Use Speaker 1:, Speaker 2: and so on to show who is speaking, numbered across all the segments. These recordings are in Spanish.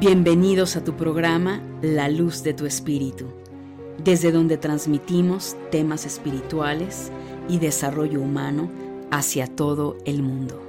Speaker 1: Bienvenidos a tu programa La Luz de tu Espíritu, desde donde transmitimos temas espirituales y desarrollo humano hacia todo el mundo.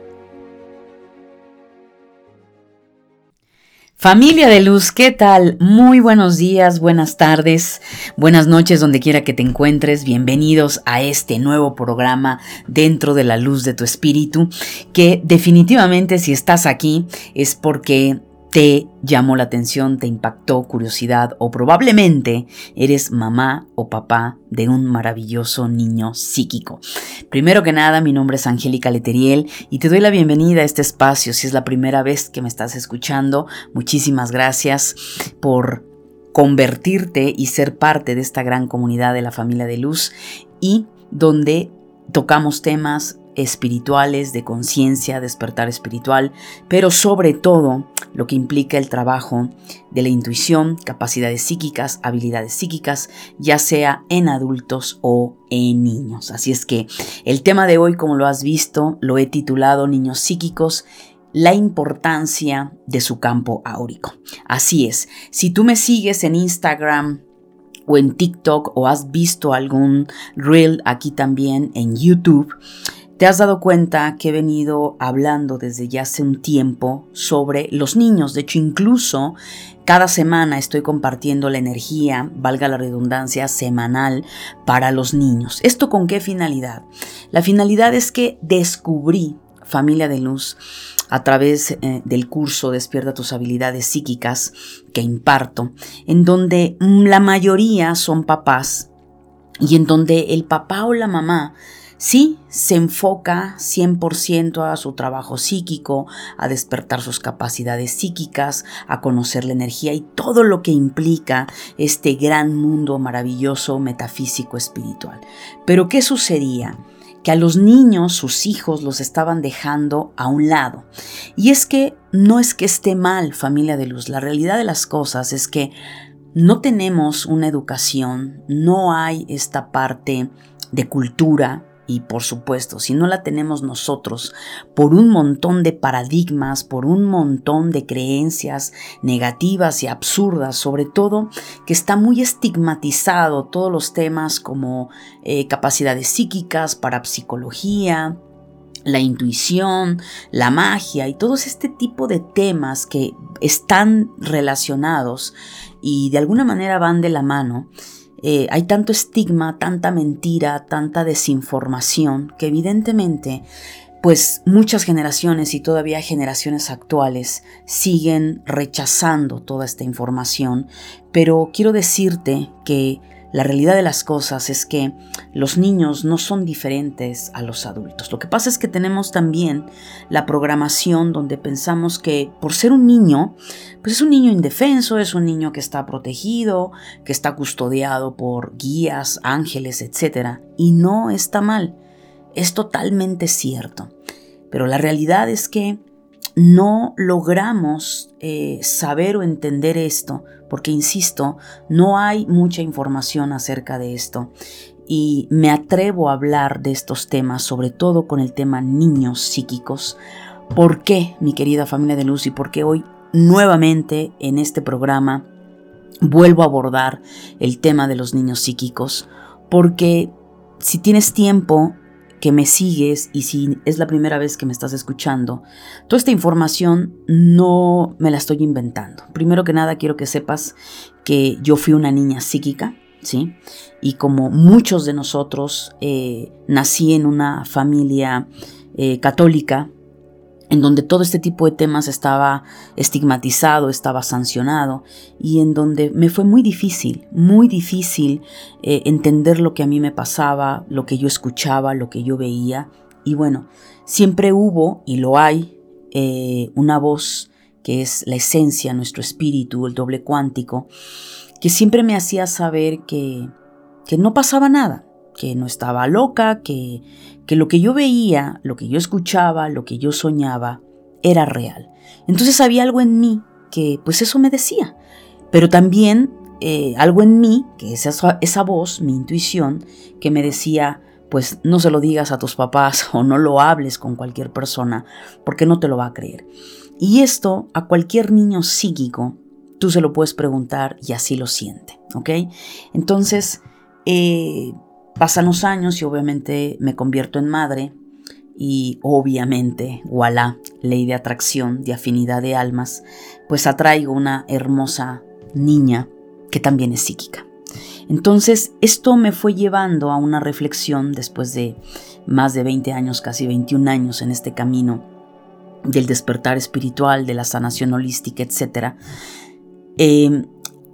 Speaker 1: Familia de luz, ¿qué tal? Muy buenos días, buenas tardes, buenas noches donde quiera que te encuentres. Bienvenidos a este nuevo programa dentro de la luz de tu espíritu, que definitivamente si estás aquí es porque te llamó la atención, te impactó curiosidad o probablemente eres mamá o papá de un maravilloso niño psíquico. Primero que nada, mi nombre es Angélica Leteriel y te doy la bienvenida a este espacio. Si es la primera vez que me estás escuchando, muchísimas gracias por convertirte y ser parte de esta gran comunidad de la familia de luz y donde tocamos temas espirituales, de conciencia, despertar espiritual, pero sobre todo lo que implica el trabajo de la intuición, capacidades psíquicas, habilidades psíquicas, ya sea en adultos o en niños. Así es que el tema de hoy, como lo has visto, lo he titulado Niños psíquicos la importancia de su campo áurico. Así es, si tú me sigues en Instagram, o en TikTok o has visto algún reel aquí también en YouTube, te has dado cuenta que he venido hablando desde ya hace un tiempo sobre los niños. De hecho, incluso cada semana estoy compartiendo la energía, valga la redundancia, semanal para los niños. ¿Esto con qué finalidad? La finalidad es que descubrí, familia de luz, a través eh, del curso Despierta tus habilidades psíquicas que imparto, en donde la mayoría son papás y en donde el papá o la mamá Sí, se enfoca 100% a su trabajo psíquico, a despertar sus capacidades psíquicas, a conocer la energía y todo lo que implica este gran mundo maravilloso metafísico espiritual. Pero ¿qué sucedía? que a los niños, sus hijos, los estaban dejando a un lado. Y es que no es que esté mal, familia de luz, la realidad de las cosas es que no tenemos una educación, no hay esta parte de cultura, y por supuesto, si no la tenemos nosotros, por un montón de paradigmas, por un montón de creencias negativas y absurdas, sobre todo que está muy estigmatizado todos los temas como eh, capacidades psíquicas, parapsicología, la intuición, la magia y todo este tipo de temas que están relacionados y de alguna manera van de la mano, eh, hay tanto estigma, tanta mentira, tanta desinformación, que evidentemente, pues muchas generaciones y todavía generaciones actuales siguen rechazando toda esta información, pero quiero decirte que la realidad de las cosas es que los niños no son diferentes a los adultos. Lo que pasa es que tenemos también la programación donde pensamos que por ser un niño, pues es un niño indefenso, es un niño que está protegido, que está custodiado por guías, ángeles, etc. Y no está mal. Es totalmente cierto. Pero la realidad es que no logramos eh, saber o entender esto, porque insisto, no hay mucha información acerca de esto. Y me atrevo a hablar de estos temas, sobre todo con el tema niños psíquicos. ¿Por qué, mi querida familia de luz, y por qué hoy nuevamente en este programa vuelvo a abordar el tema de los niños psíquicos? Porque si tienes tiempo, que me sigues y si es la primera vez que me estás escuchando, toda esta información no me la estoy inventando. Primero que nada quiero que sepas que yo fui una niña psíquica, ¿sí? Y como muchos de nosotros, eh, nací en una familia eh, católica, en donde todo este tipo de temas estaba estigmatizado, estaba sancionado y en donde me fue muy difícil, muy difícil eh, entender lo que a mí me pasaba, lo que yo escuchaba, lo que yo veía. Y bueno, siempre hubo y lo hay eh, una voz que es la esencia, nuestro espíritu, el doble cuántico, que siempre me hacía saber que, que no pasaba nada, que no estaba loca, que, que lo que yo veía, lo que yo escuchaba, lo que yo soñaba, era real. Entonces había algo en mí que pues eso me decía, pero también eh, algo en mí, que es esa, esa voz, mi intuición, que me decía, pues no se lo digas a tus papás o no lo hables con cualquier persona, porque no te lo va a creer. Y esto a cualquier niño psíquico, tú se lo puedes preguntar y así lo siente, ¿ok? Entonces, eh, pasan los años y obviamente me convierto en madre y obviamente, voilà, ley de atracción, de afinidad de almas, pues atraigo una hermosa niña que también es psíquica. Entonces, esto me fue llevando a una reflexión después de más de 20 años, casi 21 años en este camino del despertar espiritual, de la sanación holística, etc.,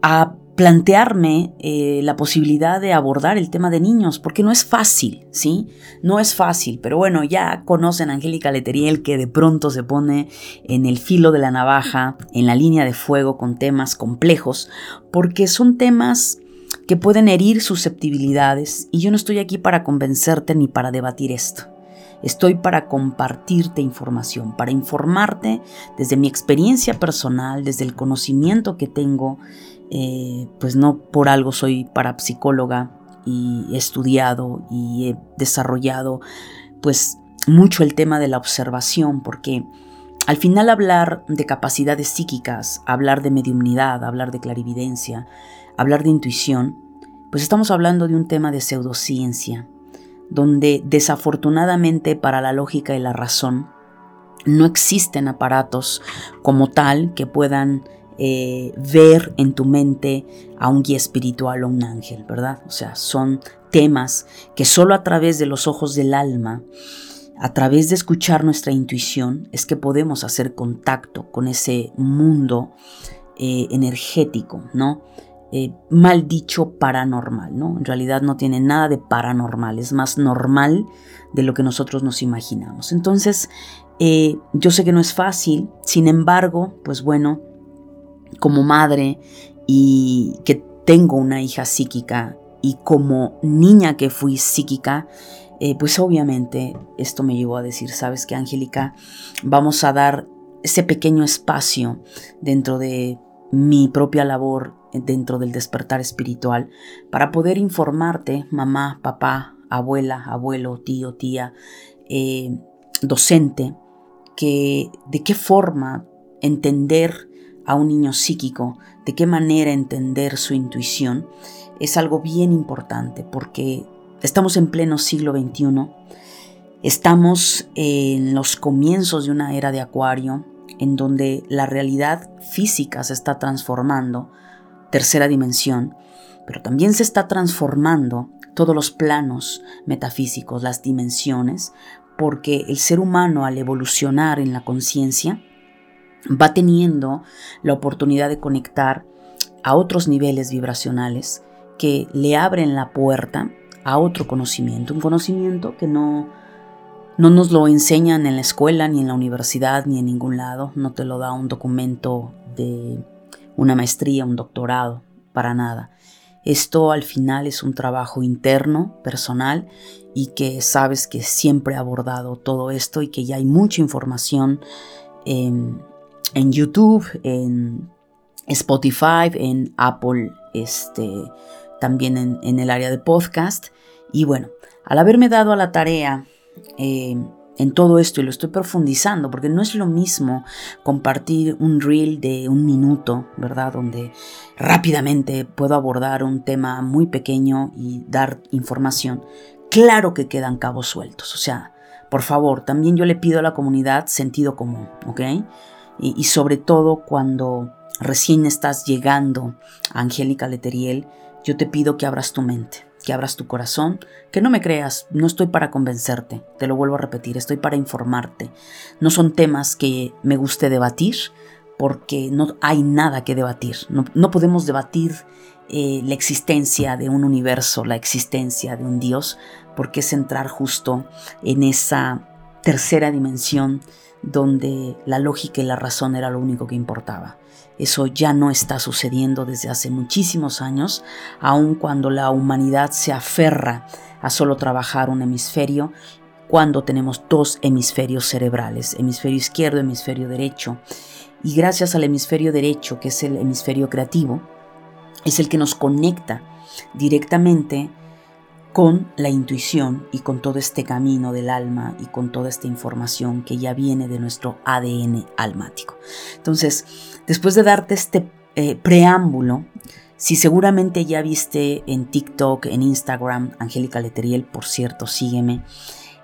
Speaker 1: a plantearme eh, la posibilidad de abordar el tema de niños, porque no es fácil, ¿sí? No es fácil, pero bueno, ya conocen a Angélica Leteriel que de pronto se pone en el filo de la navaja, en la línea de fuego con temas complejos, porque son temas que pueden herir susceptibilidades y yo no estoy aquí para convencerte ni para debatir esto. Estoy para compartirte información, para informarte desde mi experiencia personal, desde el conocimiento que tengo. Eh, pues no por algo soy parapsicóloga y he estudiado y he desarrollado pues mucho el tema de la observación porque al final hablar de capacidades psíquicas, hablar de mediumnidad, hablar de clarividencia, hablar de intuición, pues estamos hablando de un tema de pseudociencia, donde desafortunadamente para la lógica y la razón no existen aparatos como tal que puedan eh, ver en tu mente a un guía espiritual o un ángel, ¿verdad? O sea, son temas que solo a través de los ojos del alma, a través de escuchar nuestra intuición, es que podemos hacer contacto con ese mundo eh, energético, ¿no? Eh, mal dicho paranormal, ¿no? En realidad no tiene nada de paranormal, es más normal de lo que nosotros nos imaginamos. Entonces, yo sé que no es fácil, sin embargo, pues bueno, como madre y que tengo una hija psíquica y como niña que fui psíquica, eh, pues obviamente esto me llevó a decir, sabes que Angélica, vamos a dar ese pequeño espacio dentro de mi propia labor, dentro del despertar espiritual, para poder informarte, mamá, papá, abuela, abuelo, tío, tía, eh, docente, que de qué forma entender a un niño psíquico, de qué manera entender su intuición, es algo bien importante porque estamos en pleno siglo XXI, estamos en los comienzos de una era de acuario en donde la realidad física se está transformando, tercera dimensión, pero también se está transformando todos los planos metafísicos, las dimensiones, porque el ser humano al evolucionar en la conciencia, va teniendo la oportunidad de conectar a otros niveles vibracionales que le abren la puerta a otro conocimiento, un conocimiento que no, no nos lo enseñan en la escuela, ni en la universidad, ni en ningún lado, no te lo da un documento de una maestría, un doctorado, para nada. Esto al final es un trabajo interno, personal, y que sabes que siempre he abordado todo esto y que ya hay mucha información en YouTube, en Spotify, en Apple, este, también en, el área de podcast. Y bueno, al haberme dado a la tarea eh, en todo esto y lo estoy profundizando, porque no es lo mismo compartir un reel de un minuto, ¿verdad? Donde rápidamente puedo abordar un tema muy pequeño y dar información. Claro que quedan cabos sueltos, o sea, por favor, también yo le pido a la comunidad sentido común, ¿ok? y, sobre todo cuando recién estás llegando a Angélica Leteriel, yo te pido que abras tu mente, que abras tu corazón, que no me creas, no estoy para convencerte, te lo vuelvo a repetir, estoy para informarte. No son temas que me guste debatir, porque no hay nada que debatir. No, podemos debatir eh, la existencia de un universo, la existencia de un Dios, porque es entrar justo en esa tercera dimensión donde la lógica y la razón era lo único que importaba. Eso ya no está sucediendo desde hace muchísimos años, aun cuando la humanidad se aferra a solo trabajar un hemisferio, cuando tenemos dos hemisferios cerebrales, hemisferio izquierdo, hemisferio derecho. Y gracias al hemisferio derecho, que es el hemisferio creativo, es el que nos conecta directamente con la intuición y con todo este camino del alma y con toda esta información que ya viene de nuestro ADN almático. Entonces, después de darte este eh, preámbulo, si seguramente ya viste en TikTok, en Instagram, Angélica Leteriel, por cierto, sígueme.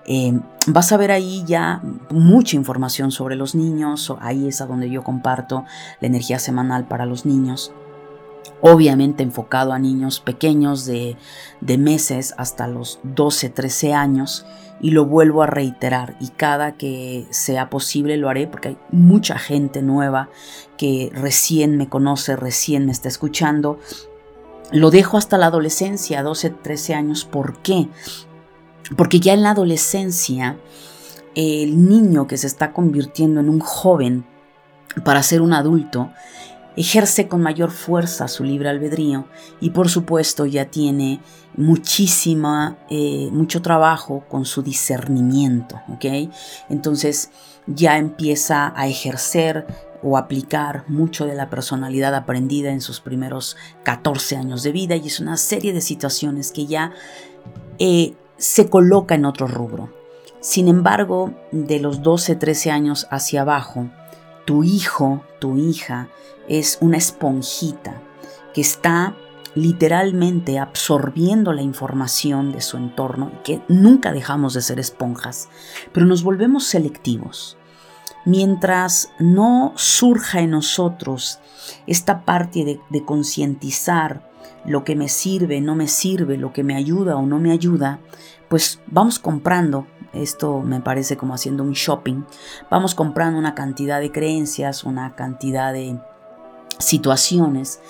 Speaker 1: Eh, vas a ver ahí ya mucha información sobre los niños, ahí es a donde yo comparto la energía semanal para los niños obviamente enfocado a niños pequeños de, meses hasta los 12, 13 años. Y lo vuelvo a reiterar y cada que sea posible lo haré porque hay mucha gente nueva que recién me conoce, recién me está escuchando. Lo dejo hasta la adolescencia, 12, 13 años. ¿Por qué? Porque ya en la adolescencia el niño que se está convirtiendo en un joven para ser un adulto ejerce con mayor fuerza su libre albedrío y por supuesto ya tiene muchísima, eh, mucho trabajo con su discernimiento, ¿ok? Entonces ya empieza a ejercer o aplicar mucho de la personalidad aprendida en sus primeros 14 años de vida y es una serie de situaciones que ya eh, se coloca en otro rubro. Sin embargo, de los 12, 13 años hacia abajo, tu hijo, tu hija, es una esponjita que está literalmente absorbiendo la información de su entorno y que nunca dejamos de ser esponjas, pero nos volvemos selectivos. Mientras no surja en nosotros esta parte de, de concientizar lo que me sirve, no me sirve, lo que me ayuda o no me ayuda, pues vamos comprando esto me parece como haciendo un shopping. Vamos comprando una cantidad de creencias, una cantidad de situaciones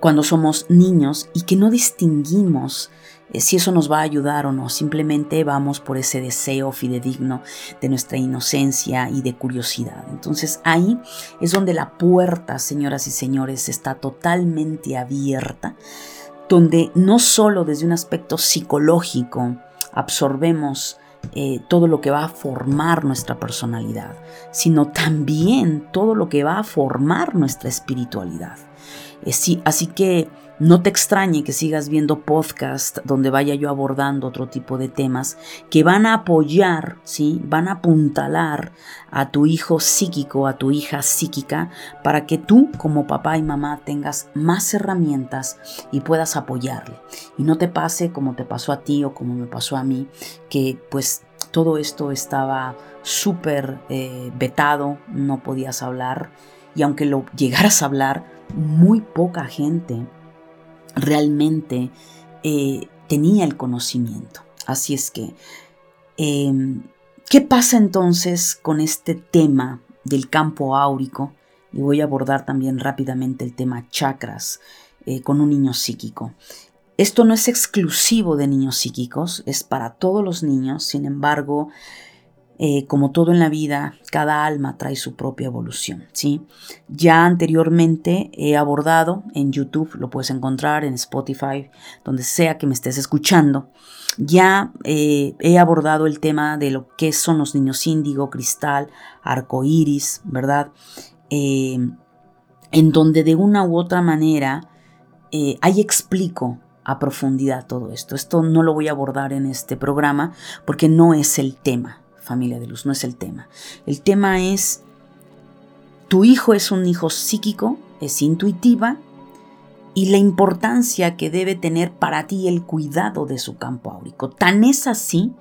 Speaker 1: cuando somos niños y que no distinguimos eh, si eso nos va a ayudar o no. Simplemente vamos por ese deseo fidedigno de nuestra inocencia y de curiosidad. Entonces ahí es donde la puerta, señoras y señores, está totalmente abierta, donde no solo desde un aspecto psicológico absorbemos eh, todo lo que va a formar nuestra personalidad, sino también todo lo que va a formar nuestra espiritualidad. Eh, sí, así que no te extrañe que sigas viendo podcast donde vaya yo abordando otro tipo de temas que van a apoyar, ¿sí? van a apuntalar a tu hijo psíquico, a tu hija psíquica, para que tú como papá y mamá tengas más herramientas y puedas apoyarle. Y no te pase como te pasó a ti o como me pasó a mí, que pues todo esto estaba súper eh, vetado, no podías hablar y aunque lo llegaras a hablar, muy poca gente realmente eh, tenía el conocimiento. Así es que, em, ¿qué pasa entonces con este tema del campo áurico? Y voy a abordar también rápidamente el tema chakras eh, con un niño psíquico. Esto no es exclusivo de niños psíquicos, es para todos los niños, sin embargo, eh, como todo en la vida, cada alma trae su propia evolución. ¿sí? Ya anteriormente he abordado en YouTube, lo puedes encontrar en Spotify, donde sea que me estés escuchando. Ya eh, he abordado el tema de lo que son los niños índigo, cristal, arco iris, ¿verdad? Eh, en donde de una u otra manera ahí explico a profundidad todo esto. Esto no lo voy a abordar en este programa porque no es el tema familia de luz, no es el tema. El tema es, tu hijo es un hijo psíquico, es intuitiva, y la importancia que debe tener para ti el cuidado de su campo áurico. Tan es así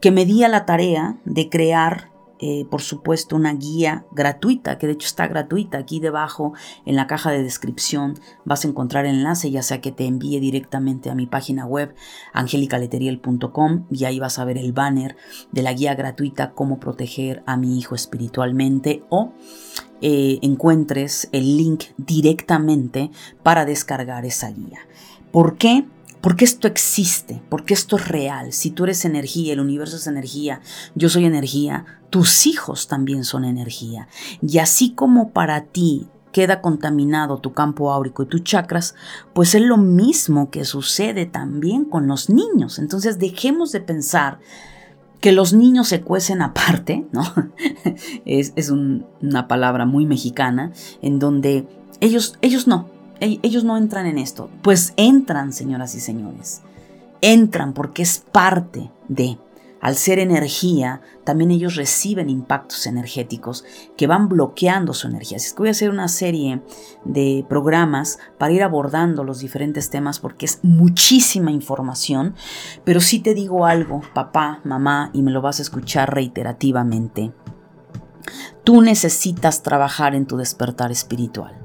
Speaker 1: que me di a la tarea de crear eh, por supuesto, una guía gratuita, que de hecho está gratuita. Aquí debajo en la caja de descripción vas a encontrar el enlace, ya sea que te envíe directamente a mi página web, angelicaleteriel.com, y ahí vas a ver el banner de la guía gratuita Cómo proteger a mi hijo espiritualmente o eh, encuentres el link directamente para descargar esa guía. ¿Por qué? Porque esto existe, porque esto es real. Si tú eres energía, el universo es energía, yo soy energía, tus hijos también son energía. Y así como para ti queda contaminado tu campo áurico y tus chakras, pues es lo mismo que sucede también con los niños. Entonces dejemos de pensar que los niños se cuecen aparte, ¿no? es, una palabra muy mexicana, en donde ellos, ellos no, ellos no entran en esto. Pues entran, señoras y señores. entran porque es parte de. Al ser energía, también ellos reciben impactos energéticos que van bloqueando su energía. Así es que voy a hacer una serie de programas para ir abordando los diferentes temas porque es muchísima información, pero sí te digo algo, papá, mamá, y me lo vas a escuchar reiterativamente. Tú necesitas trabajar en tu despertar espiritual.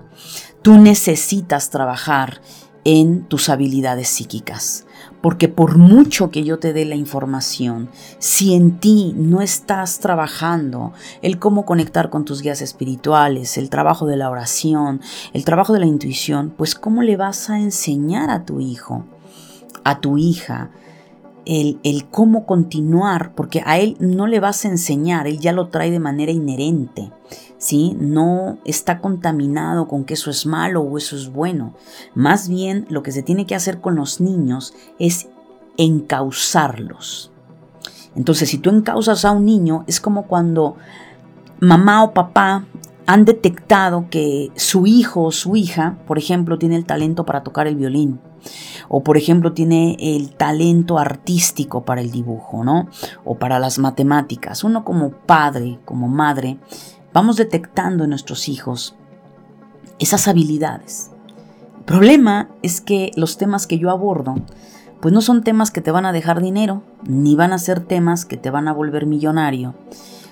Speaker 1: Tú necesitas trabajar en tus habilidades psíquicas. Porque por mucho que yo te dé la información, si en ti no estás trabajando el cómo conectar con tus guías espirituales, el trabajo de la oración, el trabajo de la intuición, pues cómo le vas a enseñar a tu hijo, a tu hija, el, el, cómo continuar, porque a él no le vas a enseñar, él ya lo trae de manera inherente. ¿Sí? No está contaminado con que eso es malo o eso es bueno. Más bien lo que se tiene que hacer con los niños es encauzarlos. Entonces, si tú encauzas a un niño, es como cuando mamá o papá han detectado que su hijo o su hija, por ejemplo, tiene el talento para tocar el violín, o por ejemplo tiene el talento artístico para el dibujo, ¿no? O para las matemáticas. Uno como padre, como madre, vamos detectando en nuestros hijos esas habilidades. El problema es que los temas que yo abordo, pues no son temas que te van a dejar dinero, ni van a ser temas que te van a volver millonario.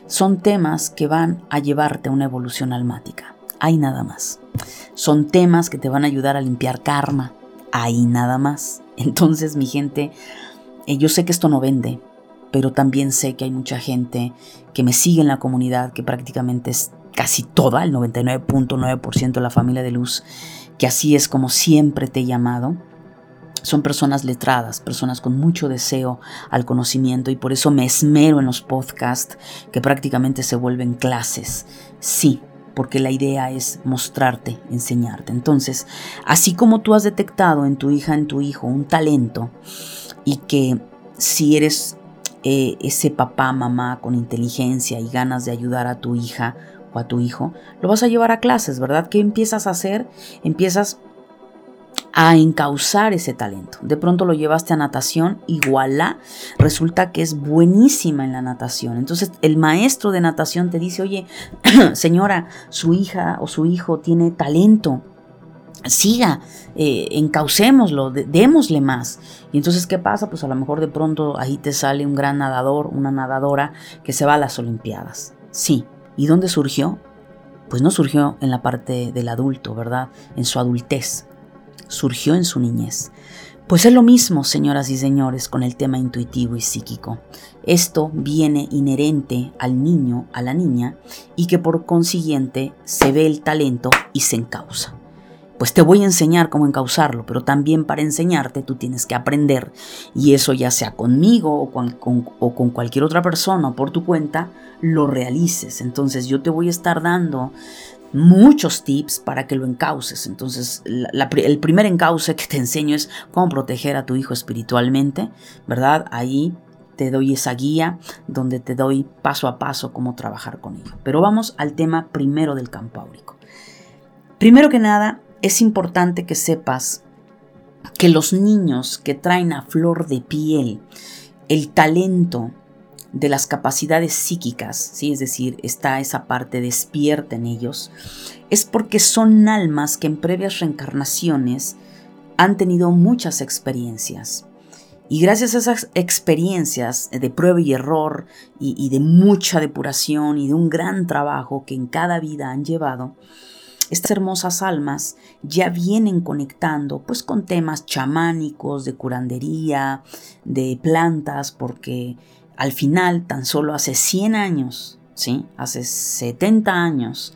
Speaker 1: Son temas que van a llevarte a una evolución almática. Hay nada más. Son temas que te van a ayudar a limpiar karma. Hay nada más. Entonces, mi gente, eh, yo sé que esto no vende, pero también sé que hay mucha gente que me sigue en la comunidad, que prácticamente es casi toda, el 99.9% de la familia de luz, que así es como siempre te he llamado. Son personas letradas, personas con mucho deseo al conocimiento y por eso me esmero en los podcasts que prácticamente se vuelven clases. Sí, porque la idea es mostrarte, enseñarte. Entonces, así como tú has detectado en tu hija, en tu hijo, un talento y que si eres eh, ese papá, mamá con inteligencia y ganas de ayudar a tu hija o a tu hijo, lo vas a llevar a clases, ¿verdad? ¿Qué empiezas a hacer? Empiezas a encauzar ese talento. De pronto lo llevaste a natación y voilà, resulta que es buenísima en la natación. Entonces el maestro de natación te dice, oye, señora, su hija o su hijo tiene talento siga, eh, encaucémoslo, démosle más. Y entonces, ¿qué pasa? Pues a lo mejor de pronto ahí te sale un gran nadador, una nadadora que se va a las Olimpiadas. Sí. ¿Y dónde surgió? Pues no surgió en la parte del adulto, ¿verdad? En su adultez. Surgió en su niñez. Pues es lo mismo, señoras y señores, con el tema intuitivo y psíquico. Esto viene inherente al niño, a la niña, y que por consiguiente se ve el talento y se encausa pues te voy a enseñar cómo encauzarlo, pero también para enseñarte tú tienes que aprender y eso ya sea conmigo o con, cualquier otra persona o por tu cuenta, lo realices. Entonces yo te voy a estar dando muchos tips para que lo encauces. Entonces, el primer encauce que te enseño es cómo proteger a tu hijo espiritualmente, ¿verdad? Ahí te doy esa guía donde te doy paso a paso cómo trabajar con ello. Pero vamos al tema primero del campo áurico. Primero que nada, es importante que sepas que los niños que traen a flor de piel el talento de las capacidades psíquicas, ¿sí? es decir, está esa parte despierta en ellos, es porque son almas que en previas reencarnaciones han tenido muchas experiencias. Y gracias a esas experiencias de prueba y error y, y de mucha depuración y de un gran trabajo que en cada vida han llevado, estas hermosas almas ya vienen conectando pues con temas chamánicos, de curandería, de plantas, porque al final tan solo hace 100 años, ¿sí? Hace 70 años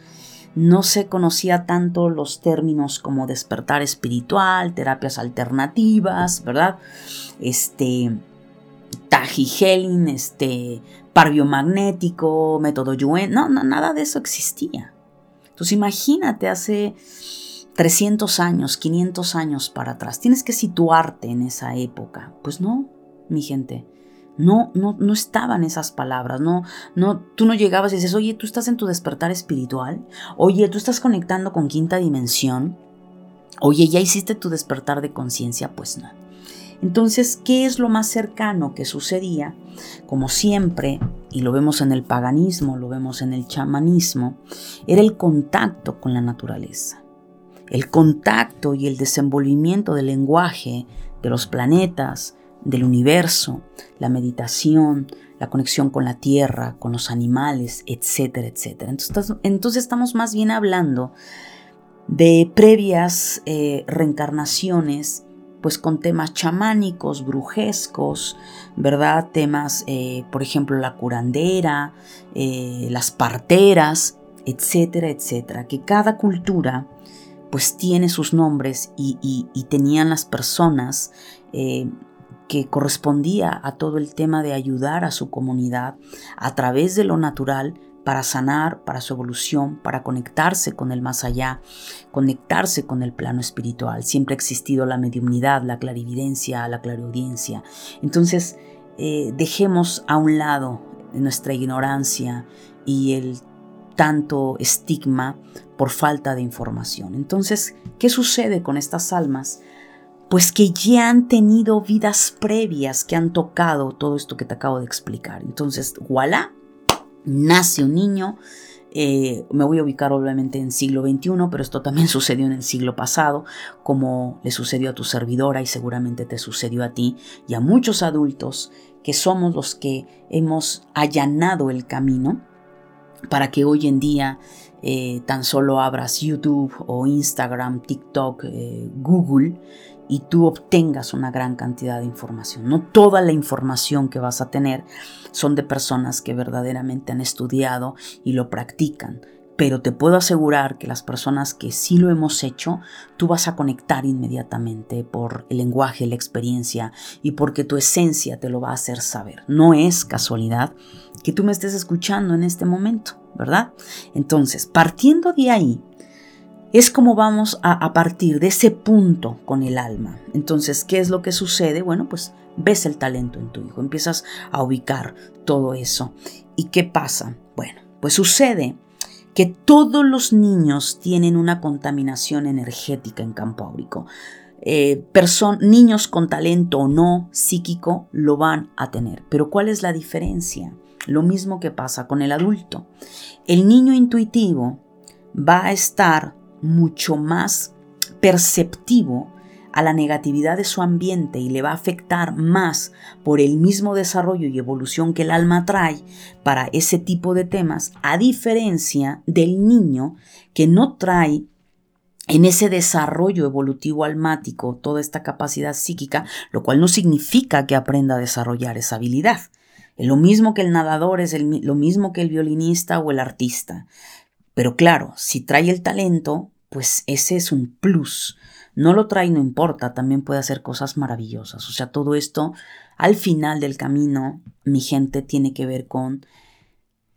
Speaker 1: no se conocía tanto los términos como despertar espiritual, terapias alternativas, ¿verdad? Este Tajigelin, este par biomagnético, método Yuen, no, no, nada de eso existía. Entonces imagínate hace 300 años, 500 años para atrás. Tienes que situarte en esa época. Pues no, mi gente. No, no, no estaban esas palabras, no, no, tú no llegabas y dices, oye, tú estás en tu despertar espiritual, oye, tú estás conectando con quinta dimensión, oye, ya hiciste tu despertar de conciencia, pues no. Entonces, ¿qué es lo más cercano que sucedía? Como siempre, y lo vemos en el paganismo, lo vemos en el chamanismo, era el contacto con la naturaleza. El contacto y el desenvolvimiento del lenguaje de los planetas, del universo, la meditación, la conexión con la tierra, con los animales, etcétera, etcétera. Entonces, entonces estamos más bien hablando de previas eh, reencarnaciones, pues con temas chamánicos, brujescos, ¿verdad? Temas, eh, por ejemplo, la curandera, eh, las parteras, etcétera, etcétera, que cada cultura pues tiene sus nombres y, tenían las personas que correspondía a todo el tema de ayudar a su comunidad a través de lo natural para sanar, para su evolución, para conectarse con el más allá, conectarse con el plano espiritual. Siempre ha existido la mediunidad, la clarividencia, la clariaudiencia. Entonces, eh, dejemos a un lado nuestra ignorancia y el tanto estigma por falta de información. Entonces, ¿qué sucede con estas almas? Pues que ya han tenido vidas previas que han tocado todo esto que te acabo de explicar. Entonces, voilà, nace un niño, eh, me voy a ubicar obviamente en siglo XXI, pero esto también sucedió en el siglo pasado, como le sucedió a tu servidora y seguramente te sucedió a ti y a muchos adultos que somos los que hemos allanado el camino para que hoy en día eh, tan solo abras YouTube o Instagram, TikTok, eh, Google y tú obtengas una gran cantidad de información. No toda la información que vas a tener son de personas que verdaderamente han estudiado y lo practican. Pero te puedo asegurar que las personas que sí lo hemos hecho, tú vas a conectar inmediatamente por el lenguaje, la experiencia y porque tu esencia te lo va a hacer saber. No es casualidad que tú me estés escuchando en este momento, ¿verdad? Entonces, partiendo de ahí, es como vamos a, partir de ese punto con el alma. Entonces, ¿qué es lo que sucede? Bueno, pues ves el talento en tu hijo, empiezas a ubicar todo eso. ¿Y qué pasa? Bueno, pues sucede que todos los niños tienen una contaminación energética en campo áurico. Eh, niños con talento o no psíquico lo van a tener. Pero ¿cuál es la diferencia? Lo mismo que pasa con el adulto. El niño intuitivo va a estar mucho más perceptivo a la negatividad de su ambiente y le va a afectar más por el mismo desarrollo y evolución que el alma trae para ese tipo de temas, a diferencia del niño que no trae en ese desarrollo evolutivo almático toda esta capacidad psíquica, lo cual no significa que aprenda a desarrollar esa habilidad. Es lo mismo que el nadador, es lo mismo que el violinista o el artista. Pero claro, si trae el talento, pues ese es un plus. No lo trae, no importa, también puede hacer cosas maravillosas. O sea, todo esto al final del camino, mi gente, tiene que ver con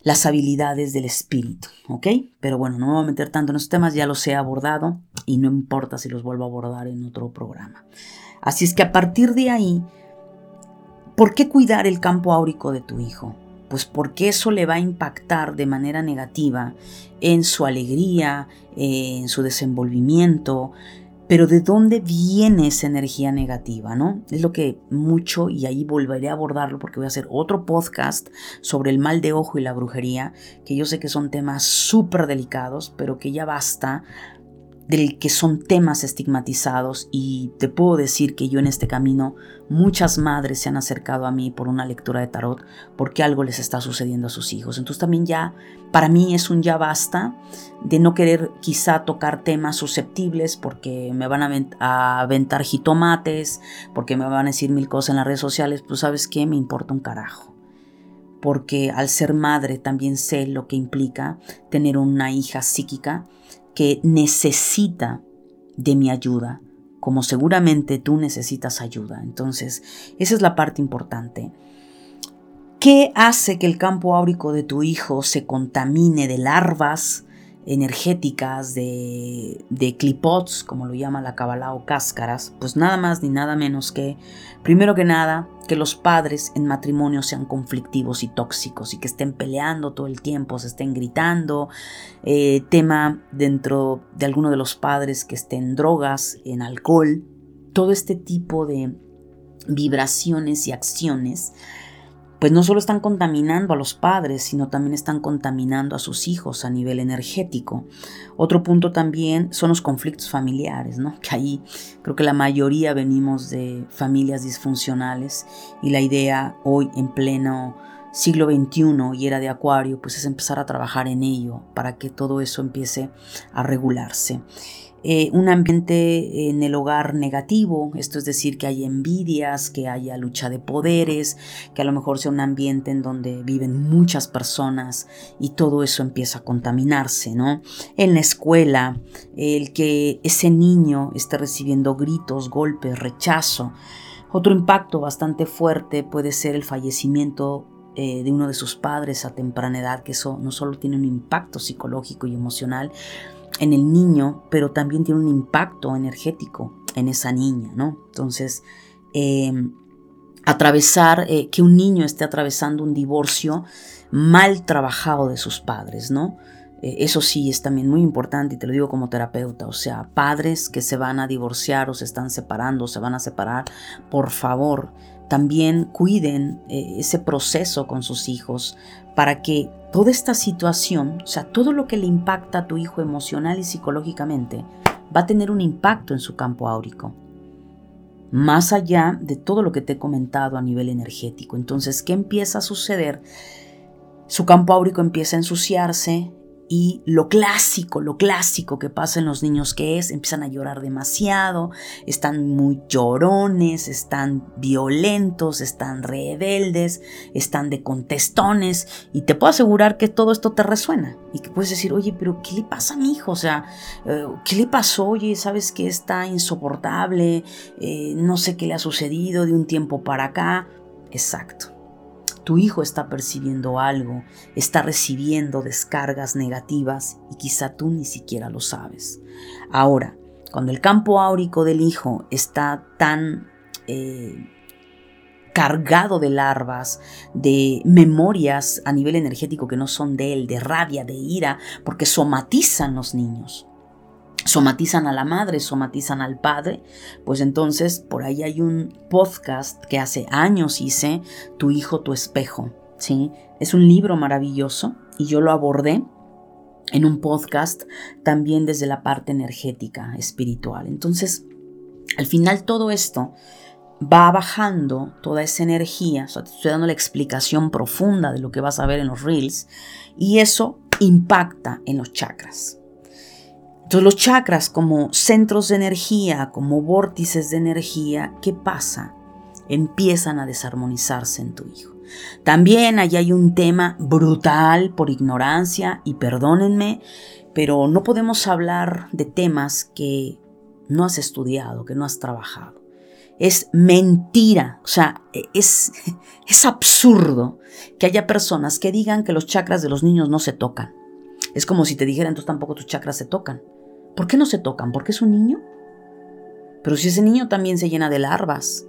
Speaker 1: las habilidades del espíritu, ¿ok? Pero bueno, no me voy a meter tanto en esos temas, ya los he abordado y no importa si los vuelvo a abordar en otro programa. Así es que a partir de ahí, ¿por qué cuidar el campo áurico de tu hijo? Pues porque eso le va a impactar de manera negativa en su alegría, en su desenvolvimiento, pero ¿de dónde viene esa energía negativa? ¿no? Es lo que mucho, y ahí volveré a abordarlo porque voy a hacer otro podcast sobre el mal de ojo y la brujería, que yo sé que son temas súper delicados, pero que ya basta del que son temas estigmatizados y te puedo decir que yo en este camino muchas madres se han acercado a mí por una lectura de tarot porque algo les está sucediendo a sus hijos. Entonces también ya para mí es un ya basta de no querer quizá tocar temas susceptibles porque me van a, aventar jitomates, porque me van a decir mil cosas en las redes sociales, pues sabes qué, me importa un carajo porque al ser madre también sé lo que implica tener una hija psíquica que necesita de mi ayuda, como seguramente tú necesitas ayuda. Entonces, esa es la parte importante. ¿Qué hace que el campo áurico de tu hijo se contamine de larvas, energéticas, de, de clipots, como lo llama la Kabbalah, o cáscaras, pues nada más ni nada menos que, primero que nada, que los padres en matrimonio sean conflictivos y tóxicos y que estén peleando todo el tiempo, se estén gritando, eh, tema dentro de alguno de los padres que estén drogas, en alcohol, todo este tipo de vibraciones y acciones, pues no solo están contaminando a los padres, sino también están contaminando a sus hijos a nivel energético. Otro punto también son los conflictos familiares, ¿no? Que ahí creo que la mayoría venimos de familias disfuncionales y la idea hoy en pleno siglo XXI y era de Acuario, pues es empezar a trabajar en ello para que todo eso empiece a regularse. Eh, un ambiente en el hogar negativo, esto es decir, que haya envidias, que haya lucha de poderes, que a lo mejor sea un ambiente en donde viven muchas personas y todo eso empieza a contaminarse, ¿no? En la escuela, el que ese niño esté recibiendo gritos, golpes, rechazo. Otro impacto bastante fuerte puede ser el fallecimiento eh, de uno de sus padres a temprana edad, que eso no solo tiene un impacto psicológico y emocional, en el niño, pero también tiene un impacto energético en esa niña, ¿no? Entonces, em, atravesar, eh, que un niño esté atravesando un divorcio mal trabajado de sus padres, ¿no? Eh, eso sí es también muy importante y te lo digo como terapeuta, o sea, padres que se van a divorciar o se están separando o se van a separar, por favor, también cuiden eh, ese proceso con sus hijos para que toda esta situación, o sea, todo lo que le impacta a tu hijo emocional y psicológicamente, va a tener un impacto en su campo áurico. Más allá de todo lo que te he comentado a nivel energético. Entonces, ¿qué empieza a suceder? Su campo áurico empieza a ensuciarse, y lo clásico, lo clásico que pasa en los niños que es, empiezan a llorar demasiado, están muy llorones, están violentos, están rebeldes, están de contestones y te puedo asegurar que todo esto te resuena y que puedes decir, oye, pero ¿qué le pasa a mi hijo? O sea, eh, ¿qué le pasó? Oye, ¿sabes que está insoportable? Eh, no sé qué le ha sucedido de un tiempo para acá. Exacto tu hijo está percibiendo algo, está recibiendo descargas negativas y quizá tú ni siquiera lo sabes. Ahora, cuando el campo áurico del hijo está tan eh, cargado de larvas, de memorias a nivel energético que no son de él, de rabia, de ira, porque somatizan los niños somatizan a la madre, somatizan al padre, pues entonces por ahí hay un podcast que hace años hice, Tu hijo, tu espejo, ¿sí? Es un libro maravilloso y yo lo abordé en un podcast también desde la parte energética, espiritual. Entonces, al final todo esto va bajando toda esa energía, o sea, te estoy dando la explicación profunda de lo que vas a ver en los reels, y eso impacta en los chakras. Entonces los chakras como centros de energía, como vórtices de energía, ¿qué pasa? Empiezan a desarmonizarse en tu hijo. También allí hay un tema brutal por ignorancia y perdónenme, pero no podemos hablar de temas que no has estudiado, que no has trabajado. Es mentira, o sea, es, es absurdo que haya personas que digan que los chakras de los niños no se tocan. Es como si te dijeran, entonces tampoco tus chakras se tocan. ¿Por qué no se tocan? ¿Porque es un niño? Pero si ese niño también se llena de larvas,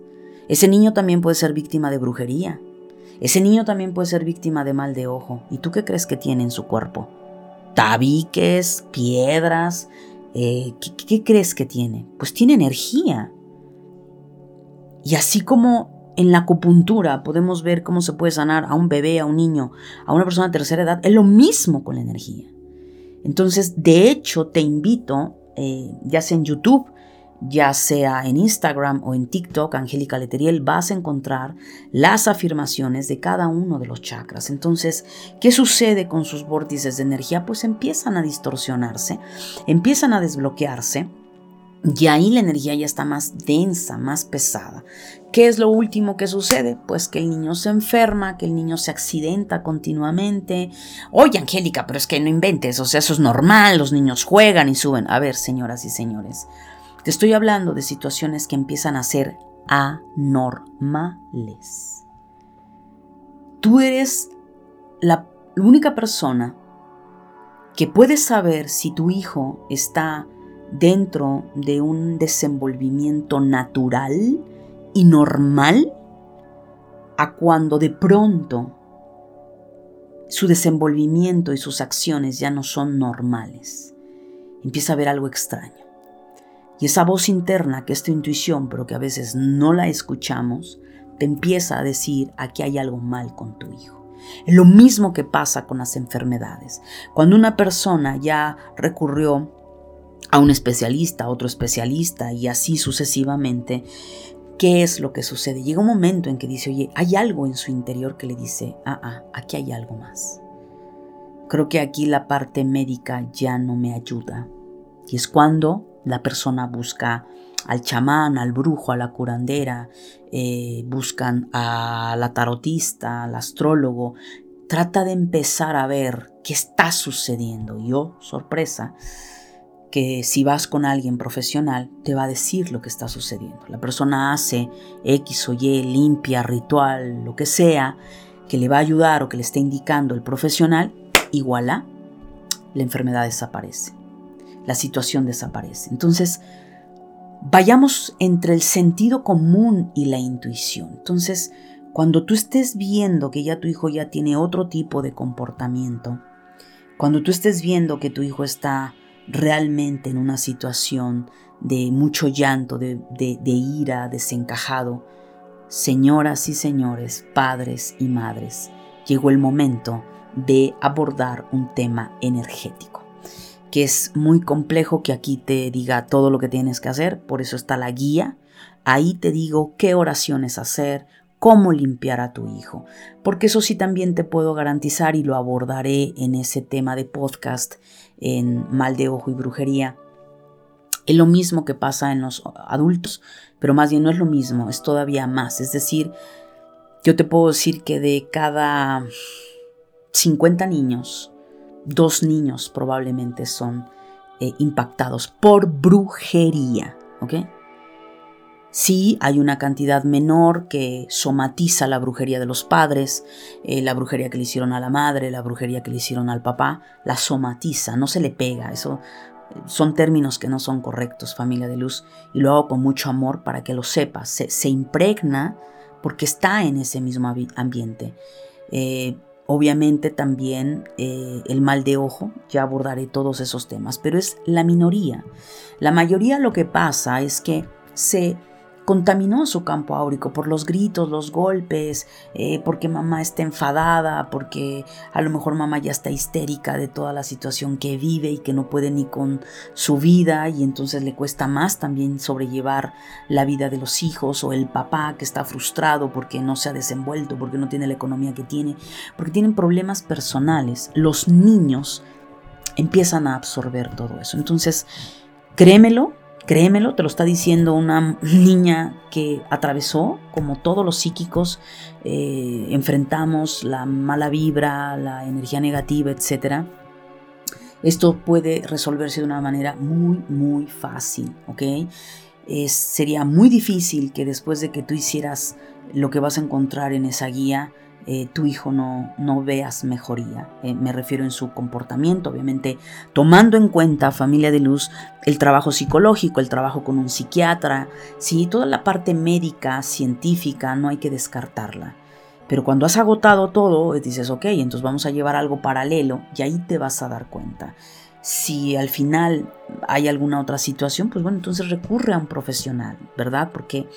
Speaker 1: ese niño también puede ser víctima de brujería, ese niño también puede ser víctima de mal de ojo. ¿Y tú qué crees que tiene en su cuerpo? Tabiques, piedras. Eh, ¿qué, crees que tiene? Pues tiene energía. Y así como en la acupuntura podemos ver cómo se puede sanar a un bebé, a un niño, a una persona de tercera edad, es lo mismo con la energía. Entonces, de hecho, te invito, eh, ya sea en YouTube, ya sea en Instagram o en TikTok, Angélica Leteriel, vas a encontrar las afirmaciones de cada uno de los chakras. Entonces, ¿qué sucede con sus vórtices de energía? Pues empiezan a distorsionarse, empiezan a desbloquearse y ahí la energía ya está más densa, más pesada. ¿Qué es lo último que sucede? Pues que el niño se enferma, que el niño se accidenta continuamente. Oye, Angélica, pero es que no inventes, o sea, eso es normal, los niños juegan y suben. A ver, señoras y señores, te estoy hablando de situaciones que empiezan a ser anormales. Tú eres la única persona que puede saber si tu hijo está dentro de un desenvolvimiento natural y normal a cuando de pronto su desenvolvimiento y sus acciones ya no son normales. Empieza a haber algo extraño. Y esa voz interna, que es tu intuición, pero que a veces no la escuchamos, te empieza a decir, aquí hay algo mal con tu hijo. Es lo mismo que pasa con las enfermedades. Cuando una persona ya recurrió a un especialista, a otro especialista y así sucesivamente, ¿qué es lo que sucede? Llega un momento en que dice, oye, hay algo en su interior que le dice, ah, ah, aquí hay algo más. Creo que aquí la parte médica ya no me ayuda. Y es cuando la persona busca al chamán, al brujo, a la curandera, eh, buscan a la tarotista, al astrólogo. Trata de empezar a ver qué está sucediendo. Yo, sorpresa, que si vas con alguien profesional, te va a decir lo que está sucediendo. La persona hace X o Y, limpia, ritual, lo que sea, que le va a ayudar o que le esté indicando el profesional, igual a la enfermedad desaparece la situación desaparece. Entonces, vayamos entre el sentido común y la intuición. Entonces, cuando tú estés viendo que ya tu hijo ya tiene otro tipo de comportamiento, cuando tú estés viendo que tu hijo está realmente en una situación de mucho llanto, de, de, ira, desencajado, señoras y señores, padres y madres, llegó el momento de abordar un tema energético que es muy complejo que aquí te diga todo lo que tienes que hacer, por eso está la guía. Ahí te digo qué oraciones hacer, cómo limpiar a tu hijo, porque eso sí también te puedo garantizar y lo abordaré en ese tema de podcast en mal de ojo y brujería. Es lo mismo que pasa en los adultos, pero más bien no es lo mismo, es todavía más. Es decir, yo te puedo decir que de cada 50 niños, dos niños probablemente son eh, impactados por brujería. ¿ok? Sí, hay una cantidad menor que somatiza la brujería de los padres, eh, la brujería que le hicieron a la madre, la brujería que le hicieron al papá, la somatiza, no se le pega. Eso eh, son términos que no son correctos, familia de luz, y lo hago con mucho amor para que lo sepas. Se, impregna porque está en ese mismo ambiente. Obviamente también eh, el mal de ojo, ya abordaré todos esos temas, pero es la minoría. La mayoría lo que pasa es que se contaminó su campo áurico por los gritos, los golpes, eh, porque mamá está enfadada, porque a lo mejor mamá ya está histérica de toda la situación que vive y que no puede ni con su vida y entonces le cuesta más también sobrellevar la vida de los hijos o el papá que está frustrado porque no se ha desenvuelto, porque no tiene la economía que tiene, porque tienen problemas personales. Los niños empiezan a absorber todo eso. Entonces, créemelo, Créemelo, te lo está diciendo una niña que atravesó, como todos los psíquicos, eh, enfrentamos la mala vibra, la energía negativa, etc. Esto puede resolverse de una manera muy, muy fácil, ¿ok? sería muy difícil que después de que tú hicieras lo que vas a encontrar en esa guía, eh, tu hijo no, no veas mejoría. Eh, me refiero en su comportamiento, obviamente tomando en cuenta, familia de luz, el trabajo psicológico, el trabajo con un psiquiatra, sí, toda la parte médica, científica, no hay que descartarla. Pero cuando has agotado todo, dices, ok, entonces vamos a llevar algo paralelo y ahí te vas a dar cuenta. Si al final hay alguna otra situación, pues bueno, entonces recurre a un profesional, ¿verdad? Porque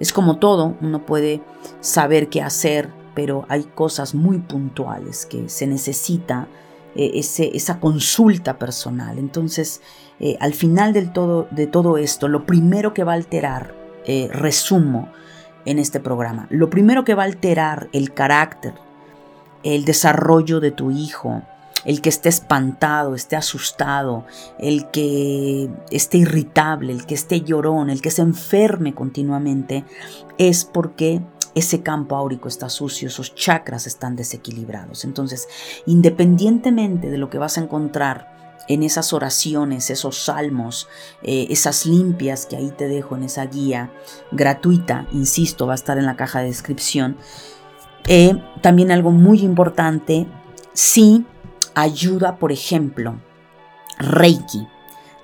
Speaker 1: es como todo, uno puede saber qué hacer, pero hay cosas muy puntuales que se necesita eh, esa consulta personal. Entonces, eh, al final del todo, de todo esto, lo primero que va a alterar, eh, resumo en este programa, lo primero que va a alterar el carácter, el desarrollo de tu hijo, el que esté espantado, esté asustado, el que esté irritable, el que esté llorón, el que se enferme continuamente, es porque ese campo áurico está sucio, esos chakras están desequilibrados. Entonces, independientemente de lo que vas a encontrar en esas oraciones, esos salmos, eh, esas limpias que ahí te dejo en esa guía gratuita, insisto, va a estar en la caja de descripción. Eh, también algo muy importante, sí ayuda, por ejemplo, Reiki.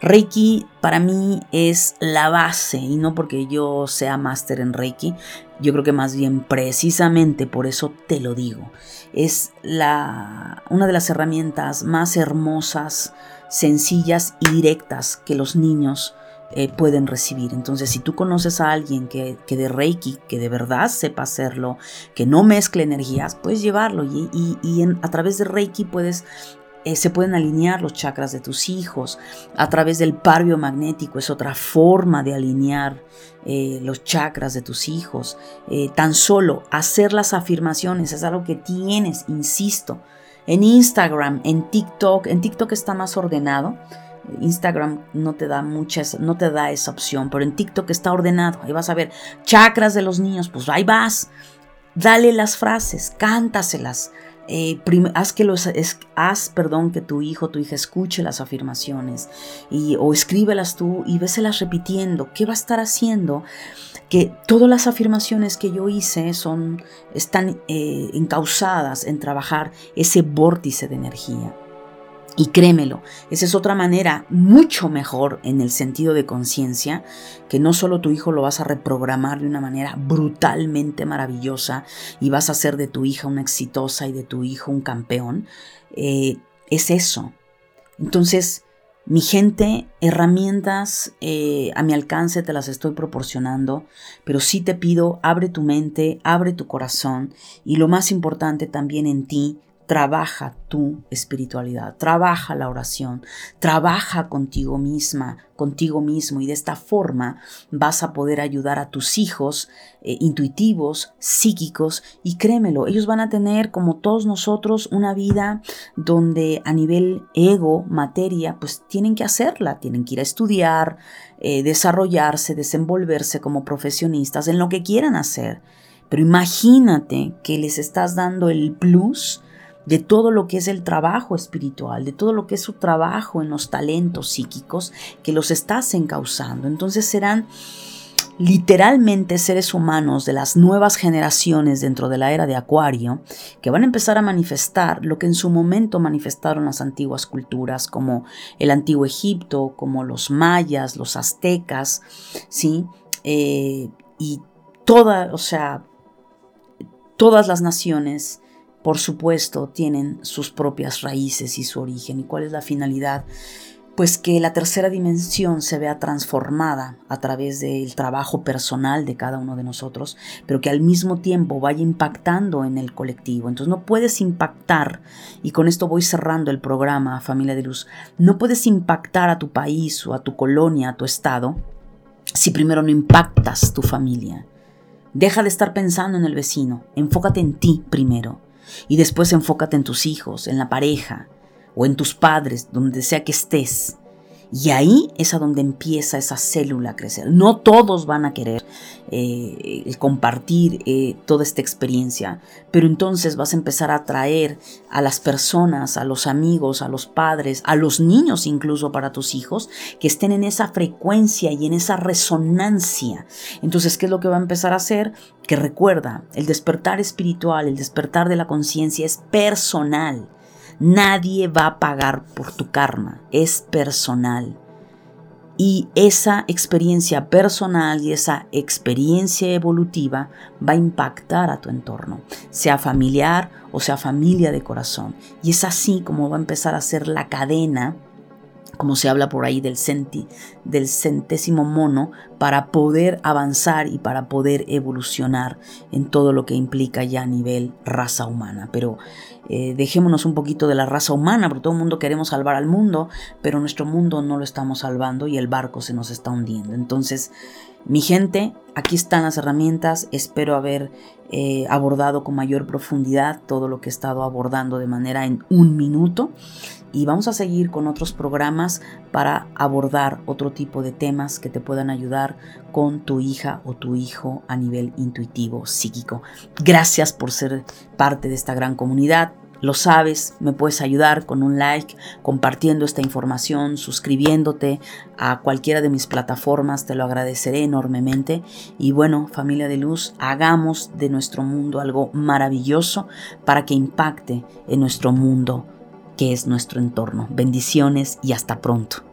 Speaker 1: Reiki para mí es la base y no porque yo sea máster en Reiki, yo creo que más bien precisamente por eso te lo digo. Es la, una de las herramientas más hermosas, sencillas y directas que los niños eh, pueden recibir. Entonces, si tú conoces a alguien que, que, de Reiki, que de verdad sepa hacerlo, que no mezcle energías, puedes llevarlo y, y, a través de Reiki puedes eh, se pueden alinear los chakras de tus hijos. A través del par biomagnético es otra forma de alinear eh, los chakras de tus hijos. tan solo hacer las afirmaciones es algo que tienes, insisto. En Instagram, en TikTok, en TikTok está más ordenado. Instagram no te da muchas, no te da esa opción, pero en TikTok está ordenado. Ahí vas a ver chakras de los niños, pues ahí vas. Dale las frases, cántaselas. Eh, haz que los haz, perdón, que tu hijo, tu hija escuche las afirmaciones y, o escríbelas tú y véselas repitiendo. ¿Qué va a estar haciendo? Que todas las afirmaciones que yo hice son, están eh, encausadas en trabajar ese vórtice de energía. Y créemelo, esa es otra manera mucho mejor en el sentido de conciencia, que no solo tu hijo lo vas a reprogramar de una manera brutalmente maravillosa y vas a hacer de tu hija una exitosa y de tu hijo un campeón, eh, es eso. Entonces, mi gente, herramientas eh, a mi alcance te las estoy proporcionando, pero sí te pido, abre tu mente, abre tu corazón y lo más importante también en ti, Trabaja tu espiritualidad, trabaja la oración, trabaja contigo misma, contigo mismo y de esta forma vas a poder ayudar a tus hijos eh, intuitivos, psíquicos y créemelo, ellos van a tener como todos nosotros una vida donde a nivel ego, materia, pues tienen que hacerla, tienen que ir a estudiar, eh, desarrollarse, desenvolverse como profesionistas en lo que quieran hacer. Pero imagínate que les estás dando el plus de todo lo que es el trabajo espiritual, de todo lo que es su trabajo en los talentos psíquicos que los estás encauzando. Entonces serán literalmente seres humanos de las nuevas generaciones dentro de la era de Acuario que van a empezar a manifestar lo que en su momento manifestaron las antiguas culturas como el antiguo Egipto, como los mayas, los aztecas, ¿sí? Eh, y toda, o sea, todas las naciones por supuesto, tienen sus propias raíces y su origen. ¿Y cuál es la finalidad? Pues que la tercera dimensión se vea transformada a través del trabajo personal de cada uno de nosotros, pero que al mismo tiempo vaya impactando en el colectivo. Entonces no puedes impactar, y con esto voy cerrando el programa Familia de Luz, no puedes impactar a tu país o a tu colonia, a tu estado, si primero no impactas tu familia. Deja de estar pensando en el vecino, enfócate en ti primero. Y después enfócate en tus hijos, en la pareja o en tus padres, donde sea que estés. Y ahí es a donde empieza esa célula a crecer. No todos van a querer eh, compartir eh, toda esta experiencia, pero entonces vas a empezar a atraer a las personas, a los amigos, a los padres, a los niños incluso para tus hijos, que estén en esa frecuencia y en esa resonancia. Entonces, ¿qué es lo que va a empezar a hacer? Que recuerda, el despertar espiritual, el despertar de la conciencia es personal. Nadie va a pagar por tu karma, es personal. Y esa experiencia personal y esa experiencia evolutiva va a impactar a tu entorno, sea familiar o sea familia de corazón. Y es así como va a empezar a ser la cadena como se habla por ahí del, centi, del centésimo mono, para poder avanzar y para poder evolucionar en todo lo que implica ya a nivel raza humana. Pero eh, dejémonos un poquito de la raza humana, porque todo el mundo queremos salvar al mundo, pero nuestro mundo no lo estamos salvando y el barco se nos está hundiendo. Entonces, mi gente, aquí están las herramientas, espero haber eh, abordado con mayor profundidad todo lo que he estado abordando de manera en un minuto y vamos a seguir con otros programas para abordar otro tipo de temas que te puedan ayudar con tu hija o tu hijo a nivel intuitivo, psíquico. Gracias por ser parte de esta gran comunidad. Lo sabes, me puedes ayudar con un like, compartiendo esta información, suscribiéndote a cualquiera de mis plataformas, te lo agradeceré enormemente. Y bueno, familia de luz, hagamos de nuestro mundo algo maravilloso para que impacte en nuestro mundo que es nuestro entorno. Bendiciones y hasta pronto.